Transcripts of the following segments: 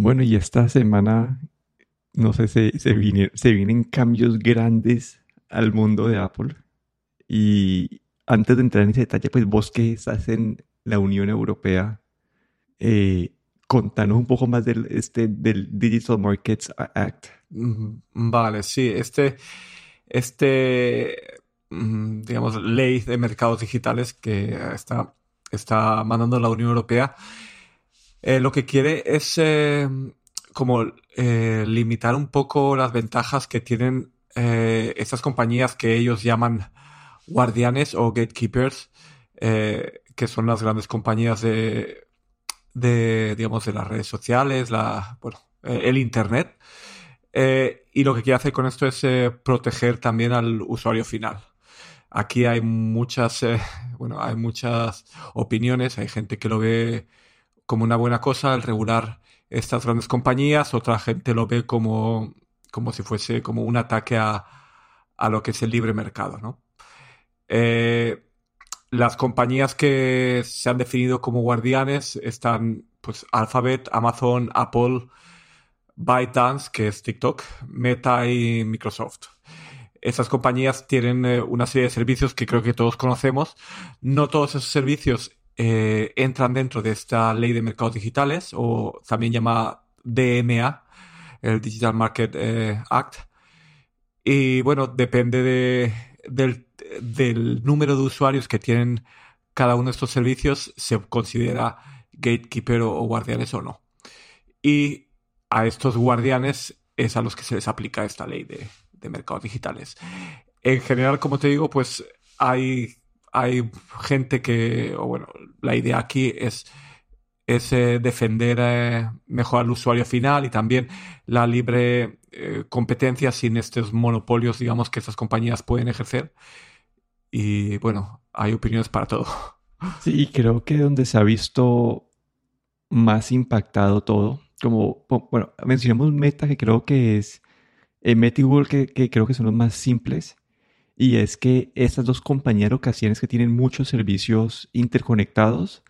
Bueno, y esta semana, no sé, se, se, vienen cambios grandes al mundo de Apple. Y antes de entrar en ese detalle, pues vos que estás en la Unión Europea, eh, contanos un poco más del, este, del Digital Markets Act. Vale, sí, este, este, mm, digamos, ley de mercados digitales que está, está mandando la Unión Europea eh, lo que quiere es eh, como eh, limitar un poco las ventajas que tienen estas compañías que ellos llaman guardianes o gatekeepers, que son las grandes compañías de, de, digamos, de las redes sociales, la, bueno, el Internet. y lo que quiere hacer con esto es proteger también al usuario final. Aquí hay muchas, bueno, hay muchas opiniones, hay gente que lo ve como una buena cosa el regular estas grandes compañías, otra gente lo ve como, como si fuese como un ataque a, lo que es el libre mercado, ¿no? Eh, las compañías que se han definido como guardianes están pues Alphabet, Amazon, Apple, ByteDance, que es TikTok, Meta y Microsoft. Estas compañías tienen eh, una serie de servicios que creo que todos conocemos. No todos esos servicios eh, entran dentro de esta ley de mercados digitales o también llamada DMA, el Digital Market eh, Act. Y bueno, depende de, del, número de usuarios que tienen cada uno de estos servicios, se considera gatekeeper o, guardianes o no. Y a estos guardianes es a los que se les aplica esta ley de mercados digitales. En general, como te digo, pues hay hay gente que, o bueno, la idea aquí es, es eh, defender eh, mejor al usuario final y también la libre eh, competencia sin estos monopolios, digamos, que estas compañías pueden ejercer. Y bueno, hay opiniones para todo. Sí, creo que donde se ha visto más impactado todo, como, bueno, mencionamos Meta, que creo que es, Meta y Google, que, que creo que son los más simples y es que estas dos compañías ocasiones que tienen muchos servicios interconectados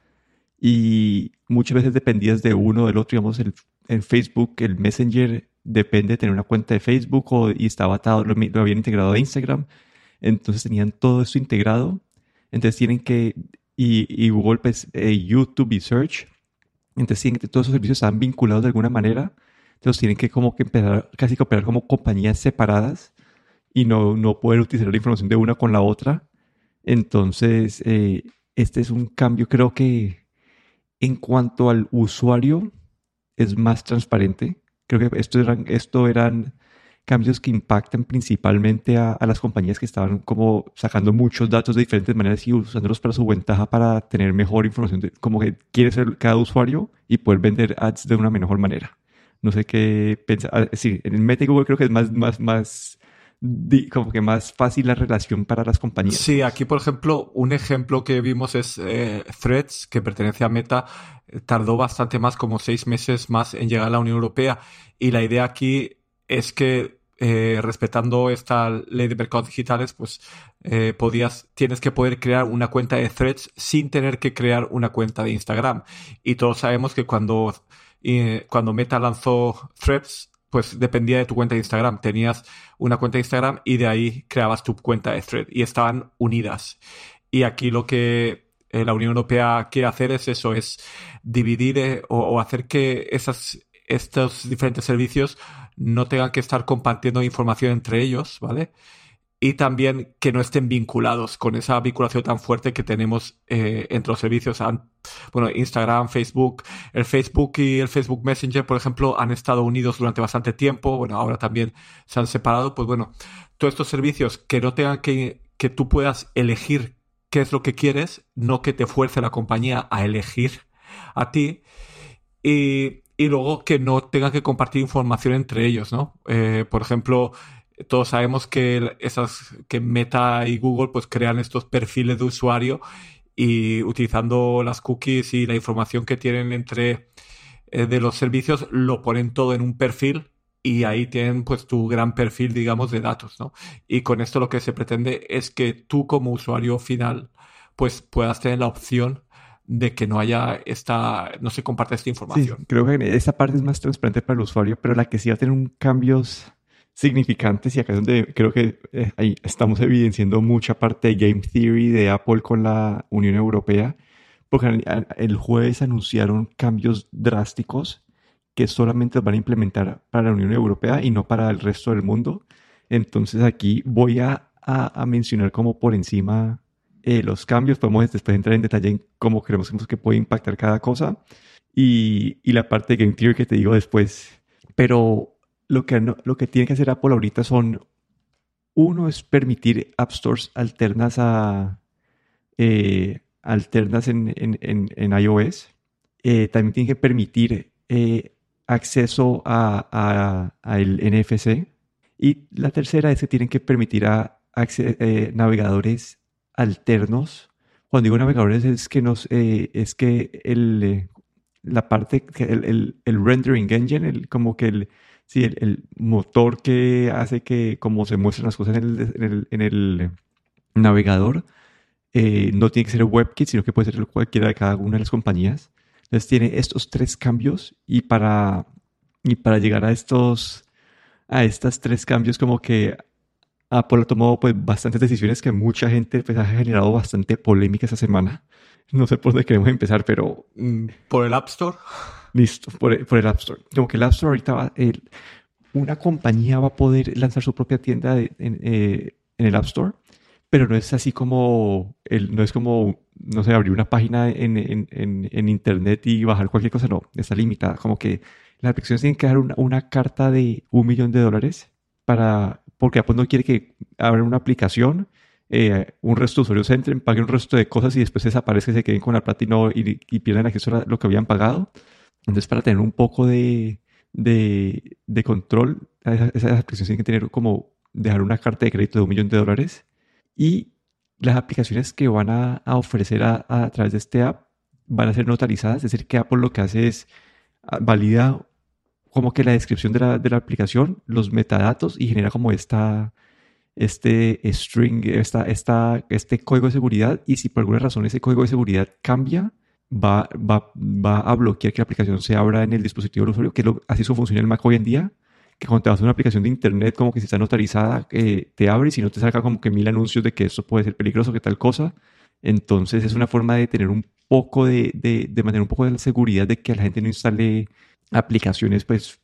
y muchas veces dependidas de uno o del otro, digamos, el, en Facebook, el Messenger depende de tener una cuenta de Facebook o, y estaba atado, lo, habían integrado a Instagram, entonces tenían todo eso integrado, entonces tienen que, y, y Google, pues, eh, YouTube y Search, entonces tienen que todos esos servicios están vinculados de alguna manera, entonces tienen que como que empezar casi que operar como compañías separadas y no, no poder utilizar la información de una con la otra. Entonces, eh, este es un cambio, creo que en cuanto al usuario, es más transparente. Creo que esto eran, esto eran cambios que impactan principalmente a, las compañías que estaban como sacando muchos datos de diferentes maneras y usándolos para su ventaja para tener mejor información, como que quiere ser cada usuario y poder vender ads de una mejor manera. No sé qué pensar. Ah, sí, en Meta Google creo que es más, más, más como que más fácil la relación para las compañías. Sí, aquí por ejemplo, un ejemplo que vimos es eh, Threads, que pertenece a Meta, eh, tardó bastante más, como seis meses más en llegar a la Unión Europea. Y la idea aquí es que eh, respetando esta ley de mercados digitales, pues podías, tienes que poder crear una cuenta de Threads sin tener que crear una cuenta de Instagram. Y todos sabemos que cuando, cuando Meta lanzó Threads, pues dependía de tu cuenta de Instagram. Tenías una cuenta de Instagram y de ahí creabas tu cuenta de Thread y estaban unidas. Y aquí lo que eh, la Unión Europea quiere hacer es eso, es dividir eh, o, hacer que esas, estos diferentes servicios no tengan que estar compartiendo información entre ellos, ¿vale? Y también que no estén vinculados con esa vinculación tan fuerte que tenemos eh, entre los servicios. Bueno, Instagram, Facebook, el Facebook y el Facebook Messenger, por ejemplo, han estado unidos durante bastante tiempo. Bueno, ahora también se han separado. Pues bueno, todos estos servicios que no tengan que, que tú puedas elegir qué es lo que quieres, no que te fuerce la compañía a elegir a ti. Y, y luego que no tengan que compartir información entre ellos, ¿no? Eh, por ejemplo, todos sabemos que esas que Meta y Google pues crean estos perfiles de usuario y utilizando las cookies y la información que tienen entre eh, de los servicios lo ponen todo en un perfil y ahí tienen pues tu gran perfil digamos de datos, ¿no? Y con esto lo que se pretende es que tú como usuario final pues puedas tener la opción de que no haya esta, no se comparte esta información. Sí, creo que esa parte es más transparente para el usuario, pero la que sí va a tener un cambios significantes y acá es donde creo que eh, ahí estamos evidenciando mucha parte de Game Theory de Apple con la Unión Europea, porque el jueves anunciaron cambios drásticos que solamente van a implementar para la Unión Europea y no para el resto del mundo. Entonces aquí voy a, a, mencionar como por encima eh, los cambios, podemos después entrar en detalle en cómo creemos que puede impactar cada cosa y, y la parte de Game Theory que te digo después. Pero lo que, lo que tiene que hacer Apple ahorita son, uno es permitir App Stores alternas a eh, alternas en, en, en, iOS. Eh, también tiene que permitir eh, acceso a, a, el NFC. Y la tercera es que tienen que permitir a, navegadores alternos. Cuando digo navegadores es que nos es que el la parte el, el, el rendering engine, el, como que el, sí, el, motor que hace que como se muestran las cosas en el, navegador eh, no tiene que ser WebKit, sino que puede ser cualquiera de cada una de las compañías. Entonces tiene estos tres cambios y para, y para llegar a estos a estos tres cambios como que Apple ha tomado pues bastantes decisiones que mucha gente pues, ha generado bastante polémica esa semana. No sé por dónde queremos empezar, pero... Mm, ¿Por el App Store? Listo, por, el App Store. Como que el App Store ahorita va, una compañía va a poder lanzar su propia tienda eh, en, el App Store, pero no es así como, el, no es como, no sé, abrir una página en, Internet y bajar cualquier cosa, no, está limitada. Como que las aplicaciones tienen que dar una, carta de un millón de dólares para, porque Apple no quiere que abran una aplicación eh, un resto de usuarios entren, paguen un resto de cosas y después desaparezcan, se queden con la plata y, no, y, y pierdan acceso a lo que habían pagado. Entonces, para tener un poco de, de, de control, esas, aplicaciones tienen que tener como dejar una carta de crédito de un millón de dólares y las aplicaciones que van a, a ofrecer a, a, través de este app van a ser notarizadas, es decir, que Apple lo que hace es ah, valida como que la descripción de la, de la aplicación, los metadatos y genera como esta, este string, esta, esta, este código de seguridad. Y si por alguna razón ese código de seguridad cambia, va, va, va a bloquear que la aplicación se abra en el dispositivo del usuario, que lo, así eso funciona el Mac hoy en día, que cuando te vas a una aplicación de internet como que si está notarizada, eh, te abre y si no te salga como que mil anuncios de que eso puede ser peligroso, que tal cosa. Entonces es una forma de tener un poco de, de, de mantener un poco de la seguridad de que la gente no instale aplicaciones pues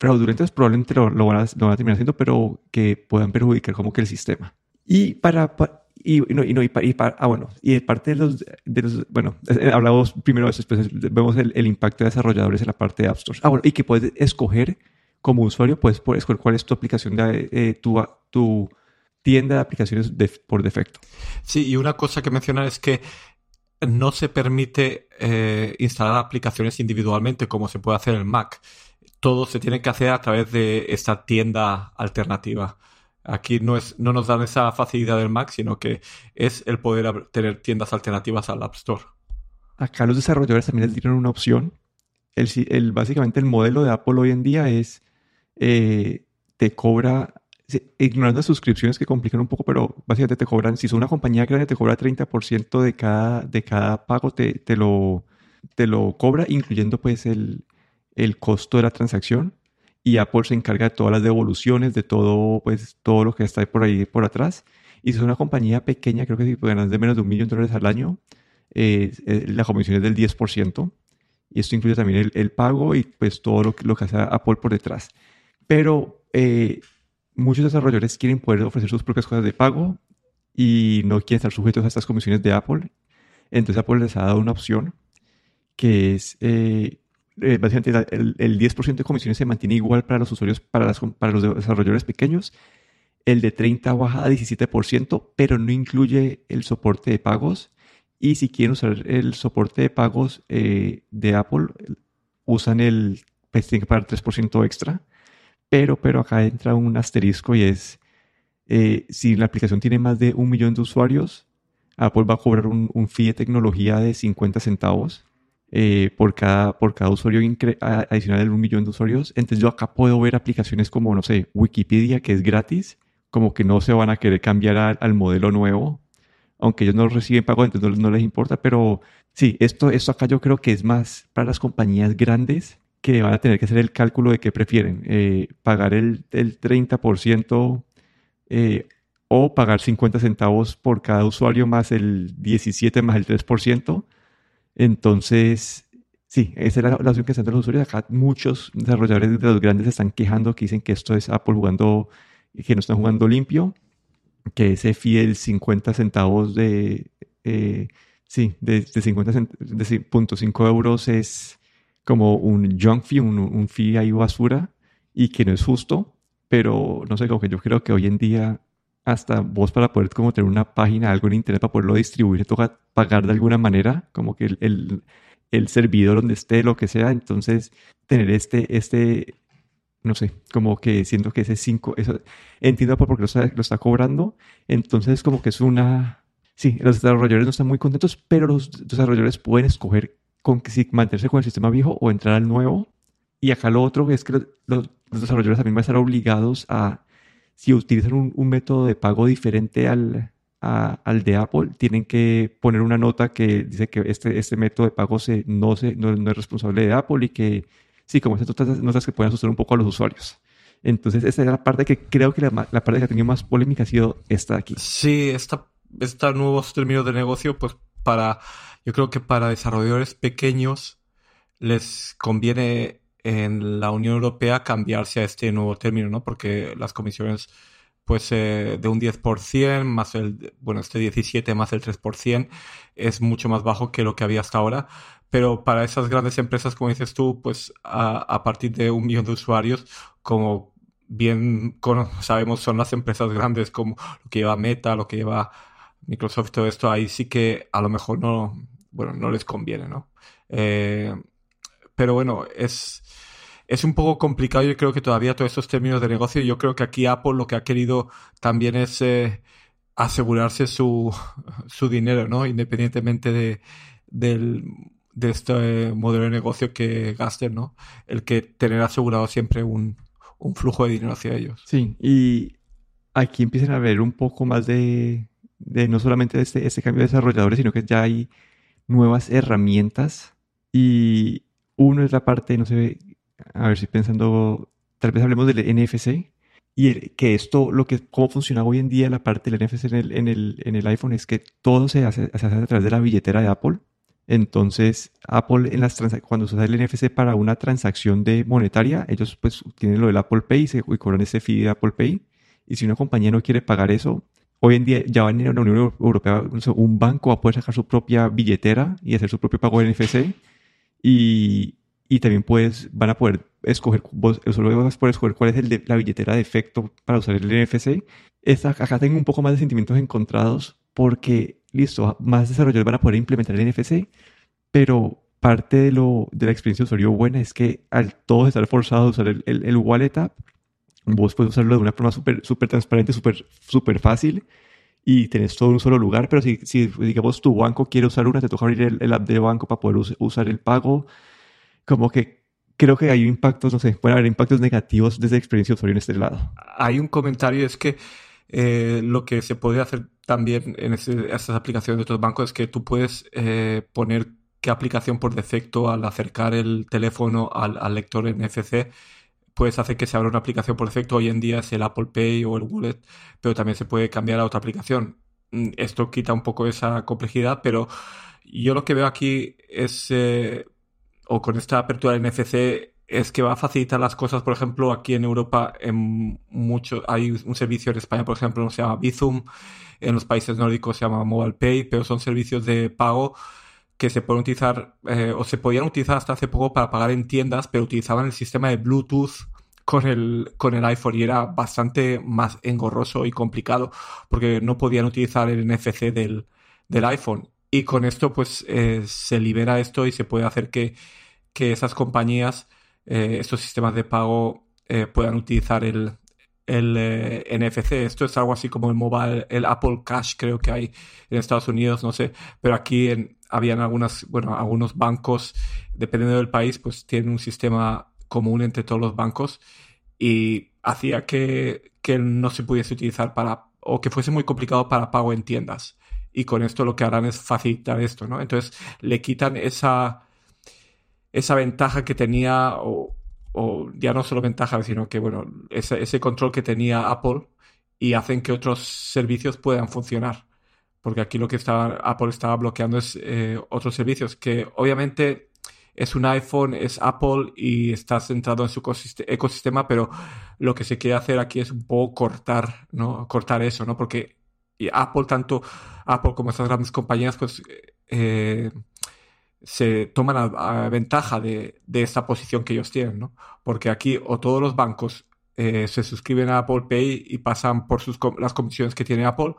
fraudulentas, probablemente lo, lo, van a, lo van a terminar haciendo, pero que puedan perjudicar como que el sistema. Y para, y, no, y, no, y, ah, bueno, y de parte de los, de los bueno, eh, hablamos primero de eso, después vemos el, impacto de desarrolladores en la parte de App Store. Ah, bueno, y que puedes escoger como usuario, puedes escoger cuál es tu aplicación de eh, tu, tu tienda de aplicaciones por defecto. Sí, y una cosa que mencionar es que no se permite eh, instalar aplicaciones individualmente como se puede hacer en Mac. Todo se tiene que hacer a través de esta tienda alternativa. Aquí no, es, no nos dan esa facilidad del Mac, sino que es el poder tener tiendas alternativas al App Store. Acá los desarrolladores también tienen una opción. El, básicamente el modelo de Apple hoy en día es, eh, te cobra, ignorando las suscripciones que complican un poco, pero básicamente te cobran, si son una compañía grande, te cobra 30% de cada, de cada pago, te, te, lo, te lo cobra, incluyendo pues el, el costo de la transacción y Apple se encarga de todas las devoluciones, de todo, pues, todo lo que está por ahí por atrás. Y si es una compañía pequeña, creo que si ganas de menos de un millón de dólares al año, eh, la comisión es del 10%. Y esto incluye también el, pago y pues todo lo, lo, que hace Apple por detrás. Pero eh, muchos desarrolladores quieren poder ofrecer sus propias cosas de pago y no quieren estar sujetos a estas comisiones de Apple. Entonces Apple les ha dado una opción que es eh, básicamente el, 10% de comisiones se mantiene igual para los usuarios, para, las, para los desarrolladores pequeños. El de 30 baja a 17%, pero no incluye el soporte de pagos. Y si quieren usar el soporte de pagos eh, de Apple, usan el, pues tienen que pagar 3% extra. Pero, pero acá entra un asterisco y es, eh, si la aplicación tiene más de un millón de usuarios, Apple va a cobrar un, un fee de tecnología de 50 centavos eh, por, cada, por cada usuario adicional de un millón de usuarios. Entonces yo acá puedo ver aplicaciones como, no sé, Wikipedia, que es gratis, como que no se van a querer cambiar al modelo nuevo, aunque ellos no reciben pago, entonces no, les importa, pero sí, esto, esto acá yo creo que es más para las compañías grandes que van a tener que hacer el cálculo de qué prefieren, eh, pagar el, el 30% eh, o pagar 50 centavos por cada usuario más el 17 más el 3%. Entonces, sí, esa es la, la opción que están los usuarios. Muchos desarrolladores de los grandes están quejando que dicen que esto es Apple jugando, que no están jugando limpio, que ese fee del 50 centavos de, eh, sí, de, de 50 de 0.5 euros es como un junk fee, un, un fee ahí basura y que no es justo, pero no sé, como que yo creo que hoy en día hasta vos para poder como tener una página, algo en internet para poderlo distribuir, toca pagar de alguna manera, como que el, el, servidor donde esté, lo que sea, entonces tener este, este, no sé, como que siento que ese 5, entiendo por qué lo está, lo está cobrando, entonces como que es una, sí, los desarrolladores no están muy contentos, pero los desarrolladores pueden escoger con si mantenerse con el sistema viejo o entrar al nuevo. Y acá lo otro es que los, los desarrolladores también van a estar obligados a si utilizan un, un método de pago diferente al, a, al de Apple, tienen que poner una nota que dice que este, este método de pago se, no, se, no, no es responsable de Apple y que, sí, como estas notas, notas que pueden asustar un poco a los usuarios. Entonces, esa es la parte que creo que la, la, parte que ha tenido más polémica ha sido esta de aquí. Sí, esta, esta nuevos términos de negocio, pues para, yo creo que para desarrolladores pequeños les conviene en la Unión Europea cambiarse a este nuevo término, ¿no? Porque las comisiones, pues, eh, de un 10% más el, bueno, este 17 más el 3% es mucho más bajo que lo que había hasta ahora. Pero para esas grandes empresas, como dices tú, pues, a, a partir de un millón de usuarios, como bien sabemos, son las empresas grandes como lo que lleva Meta, lo que lleva Microsoft, todo esto, ahí sí que a lo mejor no, bueno, no les conviene, ¿no? Eh, pero bueno, es, es un poco complicado. Yo creo que todavía todos estos términos de negocio, yo creo que aquí Apple lo que ha querido también es eh, asegurarse su, su dinero, ¿no? Independientemente de, del, de este modelo de negocio que gasten, ¿no? El que tener asegurado siempre un, un flujo de dinero hacia ellos. Sí, y aquí empiezan a ver un poco más de, de no solamente este, este cambio de desarrolladores, sino que ya hay nuevas herramientas y uno es la parte, no sé, a ver si pensando, tal vez hablemos del NFC y que esto, lo que, cómo funciona hoy en día la parte del NFC en el, en el, en el iPhone es que todo se hace, se hace a través de la billetera de Apple. Entonces, Apple en las cuando se usa el NFC para una transacción de monetaria, ellos pues tienen lo del Apple Pay y, se, y cobran ese fee de Apple Pay. Y si una compañía no quiere pagar eso, hoy en día ya en la Unión Europea un banco va a poder sacar su propia billetera y hacer su propio pago de NFC. Y, y también puedes, van a poder escoger, vos solo vas a poder escoger cuál es el de, la billetera de efecto para usar el NFC. Esta, acá tengo un poco más de sentimientos encontrados porque, listo, más desarrolladores van a poder implementar el NFC, pero parte de, lo, de la experiencia de usuario buena es que al todos estar forzados a usar el, el, el wallet app, vos puedes usarlo de una forma súper super transparente, súper super fácil y tenés todo en un solo lugar, pero si, si digamos tu banco quiere usar una, te toca abrir el, el app de banco para poder us usar el pago como que creo que hay impactos, no sé, pueden haber impactos negativos desde experiencia de usuario en este lado. Hay un comentario, es que eh, lo que se puede hacer también en ese, estas aplicaciones de otros bancos es que tú puedes eh, poner qué aplicación por defecto al acercar el teléfono al, al, lector NFC puedes hacer que se abra una aplicación por defecto. Hoy en día es el Apple Pay o el Wallet, pero también se puede cambiar a otra aplicación. Mm, esto quita un poco esa complejidad, pero yo lo que veo aquí es eh, o con esta apertura del NFC es que va a facilitar las cosas. Por ejemplo, aquí en Europa en mucho, hay un servicio en España, por ejemplo, se llama Bizum. En los países nórdicos se llama Mobile Pay, pero son servicios de pago que se pueden utilizar eh, o se podían utilizar hasta hace poco para pagar en tiendas, pero utilizaban el sistema de Bluetooth con el, con el iPhone y era bastante más engorroso y complicado porque no podían utilizar el NFC del, del iPhone. Y con esto, pues, eh, se libera esto y se puede hacer que, que esas compañías, eh, estos sistemas de pago, eh, puedan utilizar el, el eh, NFC. Esto es algo así como el mobile, el Apple Cash, creo que hay en Estados Unidos, no sé. Pero aquí en, habían algunas, bueno, algunos bancos, dependiendo del país, pues tienen un sistema común entre todos los bancos y hacía que, que no se pudiese utilizar para, o que fuese muy complicado para pago en tiendas y con esto lo que harán es facilitar esto, ¿no? Entonces le quitan esa, esa ventaja que tenía, o, ya no solo ventaja, sino que, bueno, ese, ese control que tenía Apple y hacen que otros servicios puedan funcionar. Porque aquí lo que estaba, Apple estaba bloqueando es eh, otros servicios que obviamente es un iPhone, es Apple y está centrado en su ecosistema, pero lo que se quiere hacer aquí es un poco cortar, ¿no? Cortar eso, ¿no? Porque Apple, tanto Apple como estas grandes compañías, pues eh, se toman a, ventaja de, de, esta posición que ellos tienen, ¿no? Porque aquí o todos los bancos eh, se suscriben a Apple Pay y pasan por sus, las comisiones que tiene Apple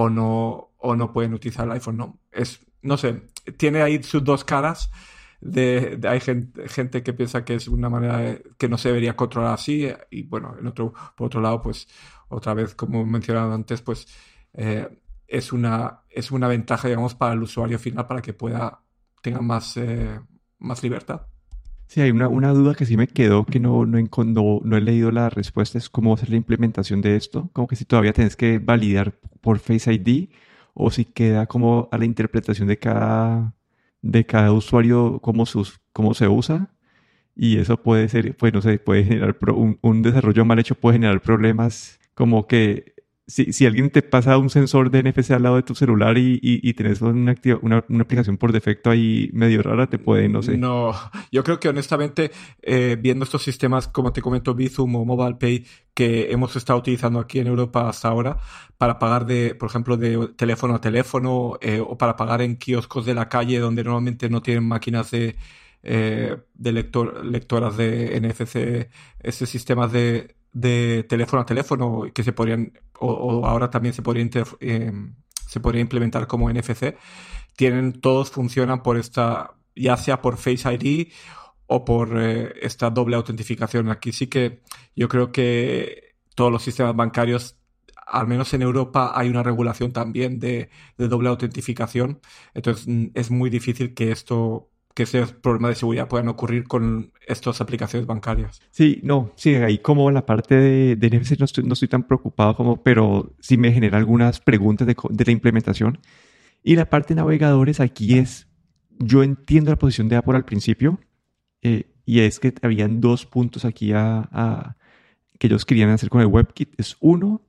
o no, o no pueden utilizar el iPhone. No, es, no sé, tiene ahí sus dos caras. De, hay gente, que piensa que es una manera que no se debería controlar así y bueno, en otro, por otro lado, pues otra vez, como mencionado antes, pues eh, es, una, es una ventaja, digamos, para el usuario final para que pueda, tenga más, eh, más libertad. Sí, hay una, una, duda que sí me quedó que no, no, no, he leído la respuesta, es cómo hacer la implementación de esto, como que si todavía tienes que validar por Face ID o si queda como a la interpretación de cada, de cada usuario cómo, sus, cómo se usa y eso puede ser, pues no sé, puede generar un, un desarrollo mal hecho puede generar problemas como que si, si, alguien te pasa un sensor de NFC al lado de tu celular y, y, y tienes una, una, una, aplicación por defecto ahí medio rara, te puede, no sé. No, yo creo que honestamente, eh, viendo estos sistemas, como te comento, Bizum o Mobile Pay, que hemos estado utilizando aquí en Europa hasta ahora, para pagar de, por ejemplo, de teléfono a teléfono, eh, o para pagar en kioscos de la calle donde normalmente no tienen máquinas de, eh, de lector, lectoras de NFC, ese sistemas de, de teléfono a teléfono que se podrían, o, ahora también se podría, eh, implementar como NFC, tienen, todos funcionan por esta, ya sea por Face ID o por eh, esta doble autentificación. Aquí sí que yo creo que todos los sistemas bancarios al menos en Europa hay una regulación también de, de doble autentificación. Entonces mm, es muy difícil que esto que esos problemas de seguridad puedan ocurrir con estas aplicaciones bancarias. Sí, no, sí, ahí como la parte de, de NFC no estoy, no estoy, tan preocupado como, pero sí me genera algunas preguntas de, de, la implementación. Y la parte de navegadores aquí es, yo entiendo la posición de Apple al principio, eh, y es que habían dos puntos aquí a, a, que ellos querían hacer con el WebKit. Es uno,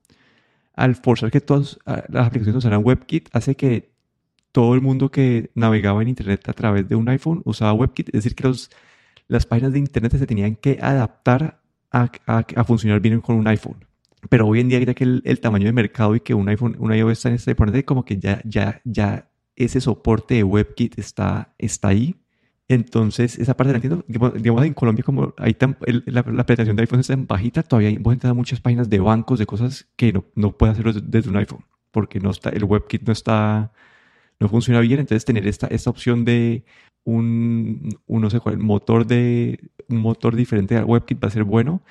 al forzar que todas las aplicaciones usaran WebKit, hace que todo el mundo que navegaba en Internet a través de un iPhone usaba WebKit, es decir, que los, las páginas de Internet se tenían que adaptar a, a, funcionar bien con un iPhone. Pero hoy en día ya que el, tamaño de mercado y que un iPhone, un iOS está en este ponente, como que ya, ya, ya ese soporte de WebKit está, está ahí. Entonces, esa parte la entiendo. Digamos, en Colombia, como ahí tan, la, la, penetración de iPhone en bajita, todavía vos entrar muchas páginas de bancos, de cosas que no, no puede hacerlo desde un iPhone, porque no está, el WebKit no está no funciona bien, entonces tener esta, opción de un, no sé cuál, motor de, un motor diferente al WebKit va a ser bueno.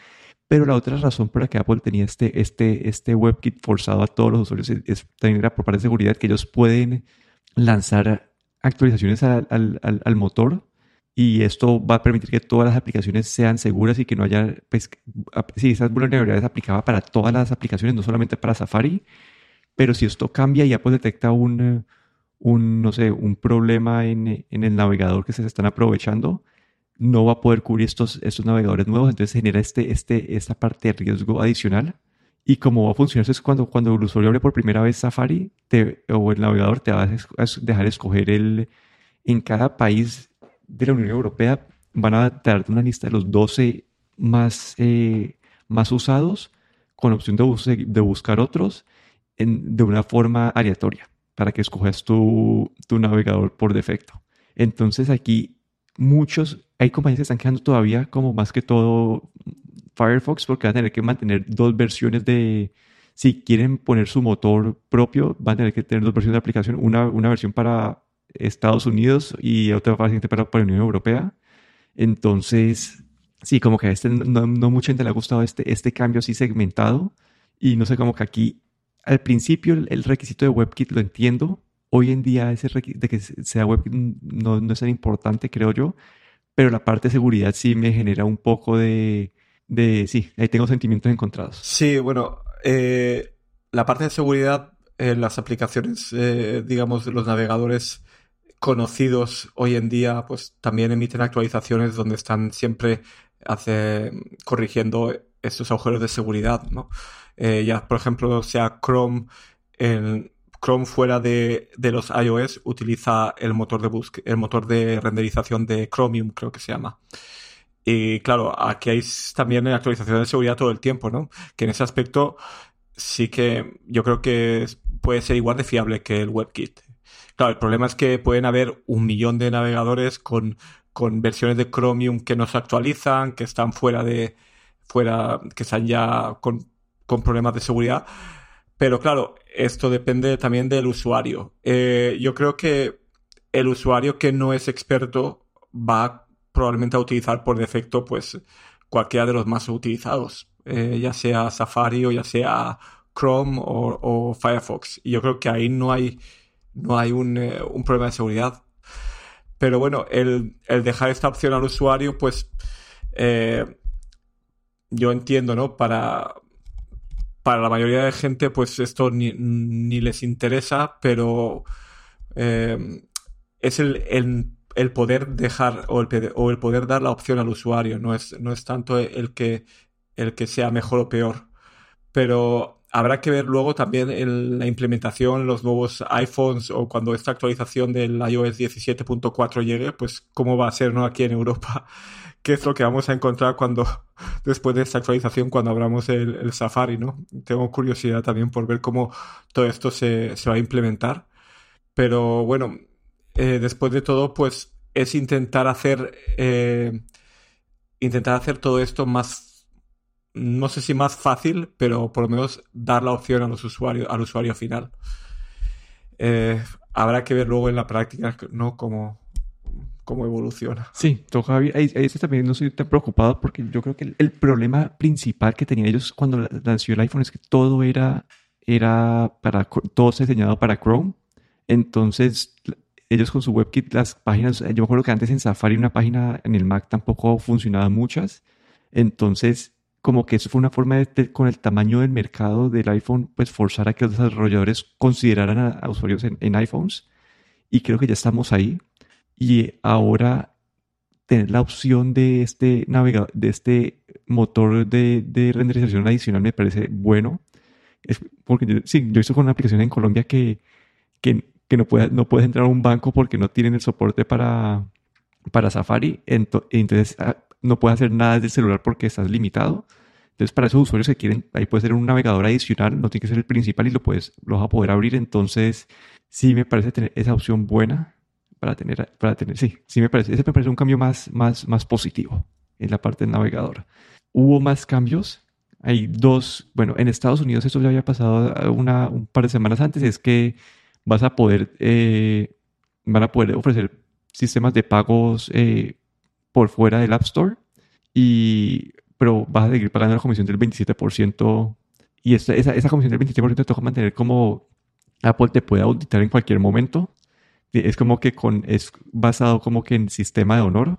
Pero la otra razón por la que Apple tenía este, este, este WebKit forzado a todos los usuarios es, también era de seguridad que ellos pueden lanzar actualizaciones al, motor y esto va a permitir que todas las aplicaciones sean seguras y que no haya, pues, sí, esas vulnerabilidades aplicaban para todas las aplicaciones, no solamente para Safari, pero si esto cambia y Apple detecta un, un, no sé, un problema en, en, el navegador que se están aprovechando, no va a poder cubrir estos, estos navegadores nuevos, entonces genera este, este, esta parte de riesgo adicional. Y cómo va a funcionar es cuando, cuando el usuario abre por primera vez Safari o el navegador te va a dejar escoger el, en cada país de la Unión Europea, van a darte una lista de los 12 más, eh, más usados con opción de, buscar otros de una forma aleatoria para que escojas tu, tu navegador por defecto. Entonces aquí muchos, hay compañías que están quedando todavía como más que todo Firefox porque van a tener que mantener dos versiones de, si quieren poner su motor propio, van a tener que tener dos versiones de aplicación, una, una versión para Estados Unidos y otra para, para, para la Unión Europea. Entonces, sí, como que a este no, no mucha gente le ha gustado este, este cambio así segmentado y no sé, como que aquí al principio el, requisito de WebKit lo entiendo. Hoy en día ese de que sea WebKit no, es tan importante, creo yo. Pero la parte de seguridad sí me genera un poco de... de sí, ahí tengo sentimientos encontrados. Sí, bueno, eh, la parte de seguridad las aplicaciones, eh, digamos, los navegadores conocidos hoy en día, pues también emiten actualizaciones donde están siempre corrigiendo estos agujeros de seguridad. Eh, ya, por ejemplo, sea Chrome, Chrome fuera de, de, los iOS utiliza el motor de búsqueda, el motor de renderización de Chromium, creo que se llama. Y claro, aquí hay también actualizaciones de seguridad todo el tiempo, ¿no? Que en ese aspecto sí que yo creo que puede ser igual de fiable que el WebKit. Claro, el problema es que pueden haber un millón de navegadores con, con versiones de Chromium que no se actualizan, que están fuera de, fuera, que están ya con, con problemas de seguridad. Pero claro, esto depende también del usuario. Eh, yo creo que el usuario que no es experto va probablemente a utilizar por defecto pues cualquiera de los más utilizados, eh, ya sea Safari o ya sea Chrome o, Firefox. Y yo creo que ahí no hay, no hay un, eh, un problema de seguridad. Pero bueno, el, el, dejar esta opción al usuario, pues yo entiendo, ¿no? Para, para la mayoría de gente, pues esto ni, ni les interesa, pero eh, es el, el, poder dejar o el, o el, poder dar la opción al usuario, no es, no es tanto el que, el que sea mejor o peor. Pero habrá que ver luego también en la implementación, los nuevos iPhones o cuando esta actualización del iOS 17.4 llegue, pues cómo va a ser ¿no? aquí en Europa qué es lo que vamos a encontrar cuando, después de esta actualización, cuando abramos el, Safari, ¿no? Tengo curiosidad también por ver cómo todo esto se, va a implementar. Pero bueno, eh, después de todo, pues es intentar hacer, eh, intentar hacer todo esto más, no sé si más fácil, pero por lo menos dar la opción a los usuarios, al usuario final. Eh, habrá que ver luego en la práctica, ¿no? Cómo, cómo evoluciona. Sí, toca, ahí, ahí también no estoy tan preocupado porque yo creo que el, problema principal que tenían ellos cuando nació el iPhone es que todo era, era para, todo se diseñado para Chrome. Entonces, ellos con su WebKit, las páginas, yo me acuerdo que antes en Safari una página en el Mac tampoco funcionaban muchas. Entonces, como que eso fue una forma de, con el tamaño del mercado del iPhone, pues forzar a que los desarrolladores consideraran a, usuarios en, en, iPhones. Y creo que ya estamos ahí y ahora tener la opción de este navegador, de este motor de, de, renderización adicional me parece bueno. Es porque yo, sí, yo hice con una aplicación en Colombia que, que, que no, puedes, no puedes entrar a un banco porque no tienen el soporte para, para Safari. entonces ah, no puedes hacer nada desde el celular porque estás limitado. Entonces, para esos usuarios que quieren, ahí puede ser un navegador adicional, no tiene que ser el principal y lo puedes, lo vas a poder abrir. Entonces, sí me parece tener esa opción buena para tener, para tener, sí, sí me parece, ese me parece un cambio más, más, más positivo en la parte del navegador. Hubo más cambios. Hay dos, bueno, en Estados Unidos esto ya había pasado una, un par de semanas antes, es que vas a poder, eh, van a poder ofrecer sistemas de pagos eh, por fuera del App Store, y, pero vas a seguir pagando la comisión del 27%, y esa, esa, esa comisión del 27% te toca mantener como Apple te puede auditar en cualquier momento es como que con, es basado como que en sistema de honor,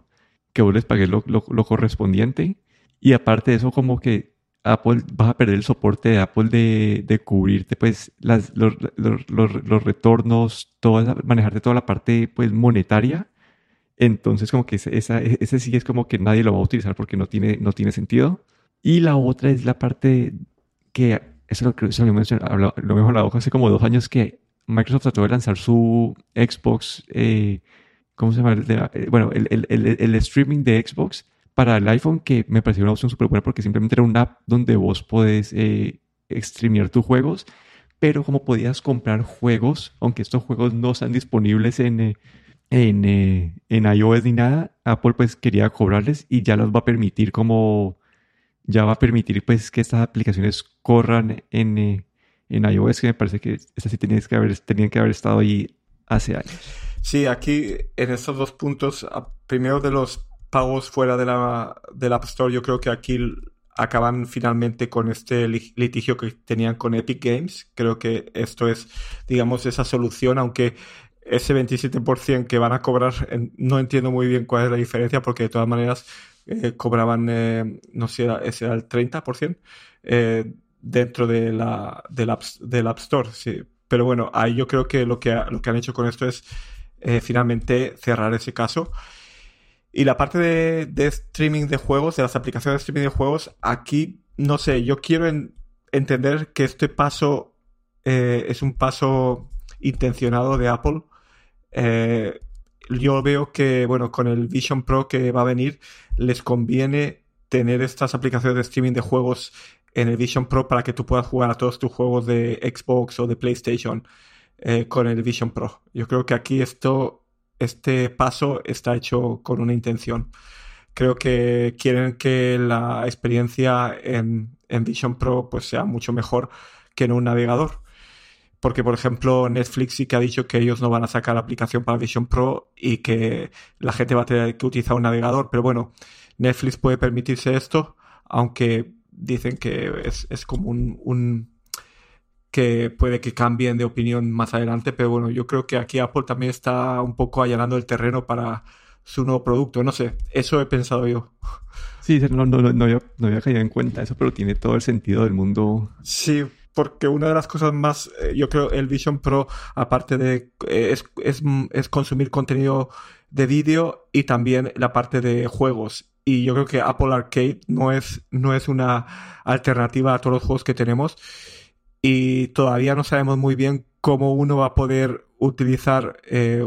que vos les pagues lo, correspondiente. Y aparte de eso, como que Apple vas a perder el soporte de Apple de, de cubrirte pues las, los, los, retornos, toda, manejarte toda la parte pues monetaria. Entonces como que esa, ese sí es como que nadie lo va a utilizar porque no tiene, no tiene sentido. Y la otra es la parte que, eso lo, eso lo, lo, lo hemos hablado hace como dos años, que Microsoft trató de lanzar su Xbox, eh, ¿cómo se llama? Eh, bueno, el, streaming de Xbox para el iPhone, que me pareció una opción súper buena porque simplemente era una app donde vos podés eh, streamear tus juegos, pero como podías comprar juegos, aunque estos juegos no están disponibles en, eh, en, en iOS ni nada, Apple pues quería cobrarles y ya los va a permitir como, ya va a permitir pues que estas aplicaciones corran en en iOS, que me parece que esas sí tenían que haber, tenían que haber estado ahí hace años. Sí, aquí en estos dos puntos, primero de los pagos fuera de la, del App Store, yo creo que aquí acaban finalmente con este litigio que tenían con Epic Games. Creo que esto es, digamos, esa solución, aunque ese 27% que van a cobrar, no entiendo muy bien cuál es la diferencia, porque de todas maneras eh, cobraban, eh, no sé, ese era el 30%. Eh, dentro de la, del, App, del App Store. Sí. pero bueno, ahí yo creo que lo que, lo que han hecho con esto es finalmente cerrar ese caso. Y la parte de, streaming de juegos, de las aplicaciones de streaming de juegos, aquí, no sé, yo quiero entender que este paso es un paso intencionado de Apple. Eh, yo veo que, bueno, con el Vision Pro que va a venir, les conviene tener estas aplicaciones de streaming de juegos en el Vision Pro para que tú puedas jugar a todos tus juegos de Xbox o de PlayStation eh, con el Vision Pro. Yo creo que aquí esto, este paso está hecho con una intención. Creo que quieren que la experiencia en, en Vision Pro pues, sea mucho mejor que en un navegador. Porque, por ejemplo, Netflix sí que ha dicho que ellos no van a sacar la aplicación para Vision Pro y que la gente va a tener que utilizar un navegador. Pero bueno, Netflix puede permitirse esto, aunque dicen que es, es como un, que puede que cambien de opinión más adelante, pero bueno, yo creo que aquí Apple también está un poco allanando el terreno para su nuevo producto, no sé, eso he pensado yo. Sí, no, no, no, había, no había caído en cuenta eso, pero tiene todo el sentido del mundo. Sí, porque una de las cosas más, eh, yo creo, el Vision Pro, aparte de, eh, es, es, es, consumir contenido de vídeo y también la parte de juegos y yo creo que Apple Arcade no es, no es una alternativa a todos los juegos que tenemos y todavía no sabemos muy bien cómo uno va a poder utilizar, eh,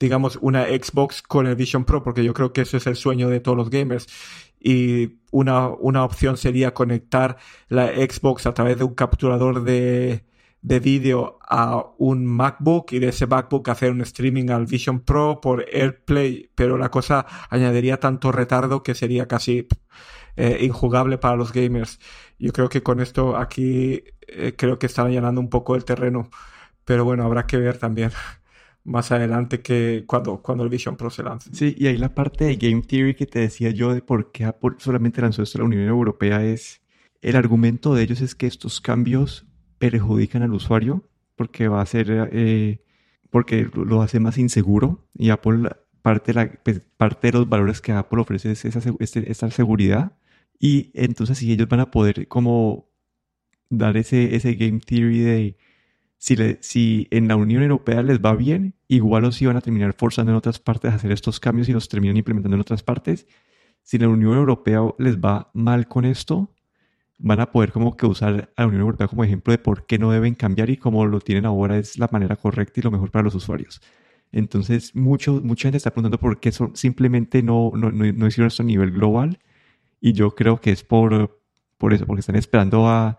digamos, una Xbox con el Vision Pro, porque yo creo que ese es el sueño de todos los gamers. Y una, una opción sería conectar la Xbox a través de un capturador de, de vídeo a un MacBook y de ese MacBook hacer un streaming al Vision Pro por AirPlay, pero la cosa añadiría tanto retardo que sería casi eh, injugable para los gamers. Yo creo que con esto aquí eh, creo que están llenando un poco el terreno, pero bueno, habrá que ver también más adelante que cuando, cuando el Vision Pro se lance. Sí, y ahí la parte de Game Theory que te decía yo de por qué Apple solamente lanzó esto a la Unión Europea es, el argumento de ellos es que estos cambios perjudican al usuario porque va a ser, eh, porque lo hace más inseguro y Apple, parte de, la, pues, parte de los valores que Apple ofrece es esa, este, esta seguridad y entonces si ellos van a poder como dar ese, ese game theory de si, le, si en la Unión Europea les va bien, igual o si van a terminar forzando en otras partes a hacer estos cambios y los terminan implementando en otras partes. Si la Unión Europea les va mal con esto, van a poder como que usar a la Unión Europea como ejemplo de por qué no deben cambiar y como lo tienen ahora es la manera correcta y lo mejor para los usuarios. Entonces, mucho, mucha gente está preguntando por qué son, simplemente no, no, no, hicieron esto a nivel global y yo creo que es por, por eso, porque están esperando a,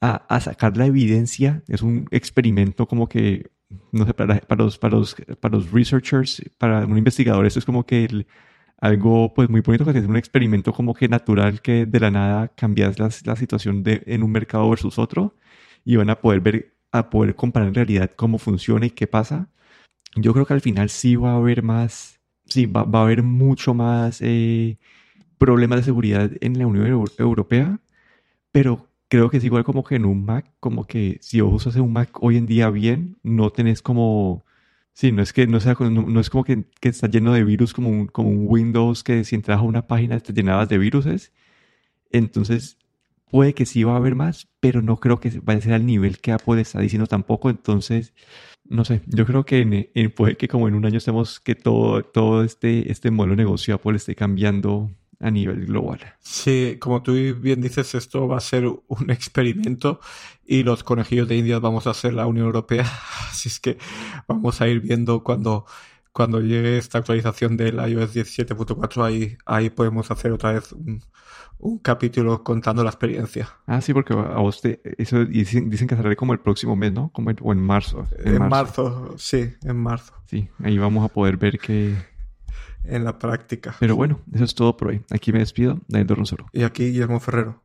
a, a sacar la evidencia. Es un experimento como que, no sé, para, para, los, para, los, para los researchers, para un investigador, esto es como que el, algo pues muy bonito que es un experimento como que natural que de la nada cambias la, la situación de, en un mercado versus otro y van a poder ver, a poder comparar en realidad cómo funciona y qué pasa. Yo creo que al final sí va a haber más, sí, va, va a haber mucho más eh, problemas de seguridad en la Unión Europea, pero creo que es igual como que en un Mac, como que si vos usas un Mac hoy en día bien, no tenés como Sí, no es que no sea no, es como que, que, está lleno de virus como un, como un Windows que si entras a una página te llenabas de viruses. Entonces, puede que sí va a haber más, pero no creo que vaya a ser al nivel que Apple está diciendo tampoco. Entonces, no sé, yo creo que en, puede que como en un año estemos que todo, todo este, este modelo de negocio Apple esté cambiando a nivel global. Sí, como tú bien dices, esto va a ser un experimento y los conejillos de Indias vamos a ser la Unión Europea. Así es que vamos a ir viendo cuando, cuando llegue esta actualización del iOS 17.4, ahí, ahí podemos hacer otra vez un, capítulo contando la experiencia. Ah, sí, porque a vos eso dicen, que saldrá como el próximo mes, ¿no? Como o en marzo. En, marzo. marzo, sí, en marzo. Sí, ahí vamos a poder ver que en la práctica. Pero bueno, eso es todo por hoy. Aquí me despido, Daniel Dorronsoro. Y aquí Guillermo Ferrero.